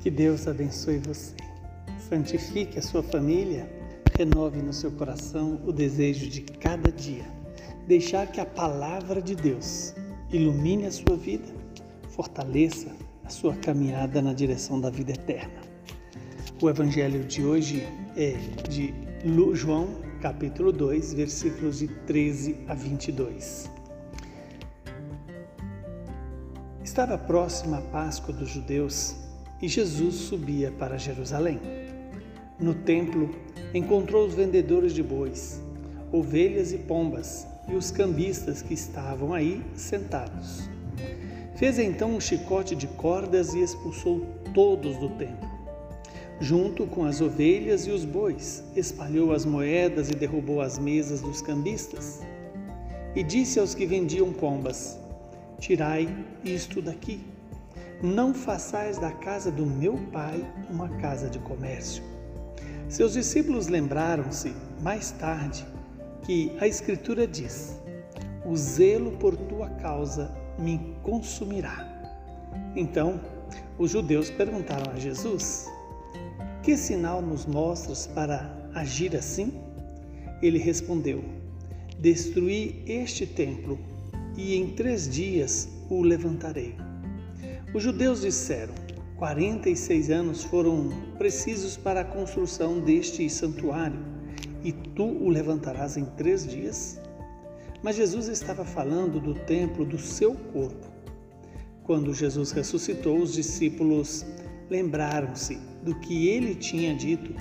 Que Deus abençoe você. Santifique a sua família, renove no seu coração o desejo de cada dia deixar que a palavra de Deus ilumine a sua vida, fortaleça a sua caminhada na direção da vida eterna. O evangelho de hoje é de João, capítulo 2, versículos de 13 a 22. Estava próxima a Páscoa dos judeus e Jesus subia para Jerusalém. No templo, encontrou os vendedores de bois, ovelhas e pombas e os cambistas que estavam aí sentados. Fez então um chicote de cordas e expulsou todos do templo. Junto com as ovelhas e os bois, espalhou as moedas e derrubou as mesas dos cambistas. E disse aos que vendiam pombas: Tirai isto daqui. Não façais da casa do meu pai uma casa de comércio. Seus discípulos lembraram-se, mais tarde, que a Escritura diz: O zelo por tua causa me consumirá. Então, os judeus perguntaram a Jesus: Que sinal nos mostras para agir assim? Ele respondeu: Destruí este templo e em três dias o levantarei. Os judeus disseram: 46 anos foram precisos para a construção deste santuário e tu o levantarás em três dias? Mas Jesus estava falando do templo do seu corpo. Quando Jesus ressuscitou, os discípulos lembraram-se do que ele tinha dito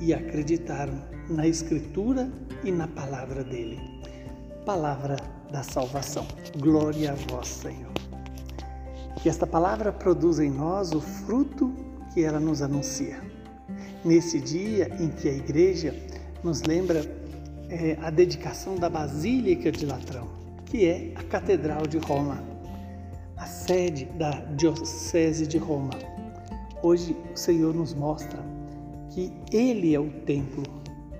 e acreditaram na Escritura e na palavra dele. Palavra da salvação. Glória a vós, Senhor. Que esta palavra produza em nós o fruto que ela nos anuncia. Nesse dia em que a igreja nos lembra é, a dedicação da Basílica de Latrão, que é a Catedral de Roma, a sede da Diocese de Roma. Hoje o Senhor nos mostra que Ele é o templo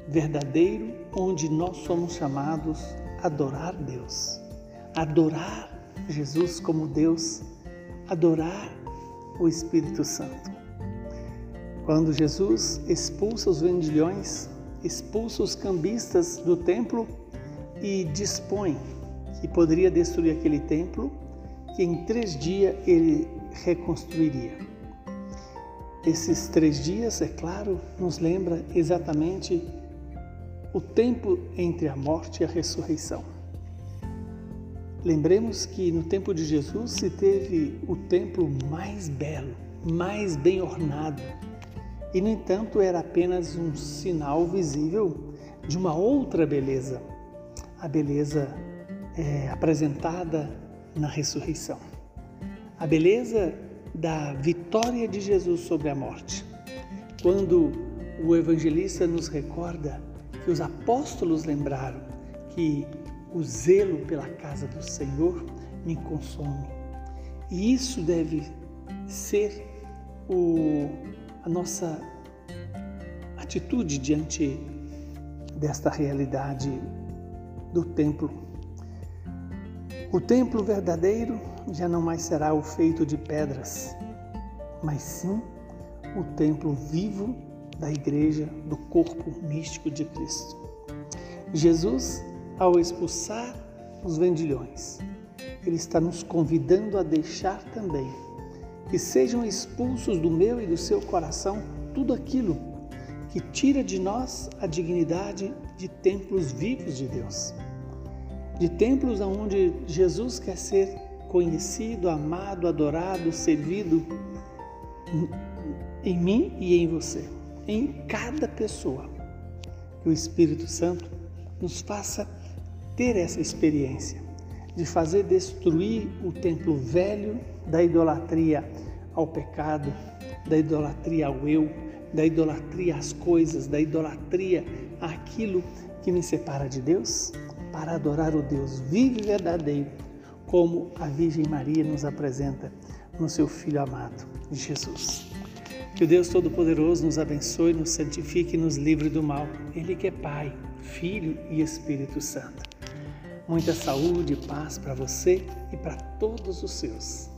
verdadeiro onde nós somos chamados a adorar Deus, adorar Jesus como Deus, adorar o Espírito Santo. Quando Jesus expulsa os vendilhões, expulsa os cambistas do templo e dispõe que poderia destruir aquele templo, que em três dias ele reconstruiria. Esses três dias, é claro, nos lembra exatamente o tempo entre a morte e a ressurreição. Lembremos que no tempo de Jesus se teve o templo mais belo, mais bem ornado, e, no entanto, era apenas um sinal visível de uma outra beleza, a beleza é, apresentada na ressurreição, a beleza da vitória de Jesus sobre a morte. Quando o evangelista nos recorda que os apóstolos lembraram que o zelo pela casa do Senhor me consome. E isso deve ser o a nossa atitude diante desta realidade do templo. O templo verdadeiro já não mais será o feito de pedras, mas sim o templo vivo da igreja, do corpo místico de Cristo. Jesus, ao expulsar os vendilhões, ele está nos convidando a deixar também que sejam expulsos do meu e do seu coração tudo aquilo que tira de nós a dignidade de templos vivos de Deus, de templos onde Jesus quer ser conhecido, amado, adorado, servido em mim e em você, em cada pessoa. Que o Espírito Santo nos faça ter essa experiência de fazer destruir o templo velho da idolatria ao pecado, da idolatria ao eu, da idolatria às coisas, da idolatria àquilo que me separa de Deus, para adorar o Deus vivo e verdadeiro, como a Virgem Maria nos apresenta no seu Filho amado, Jesus. Que o Deus Todo-Poderoso nos abençoe, nos santifique e nos livre do mal. Ele que é Pai, Filho e Espírito Santo. Muita saúde e paz para você e para todos os seus.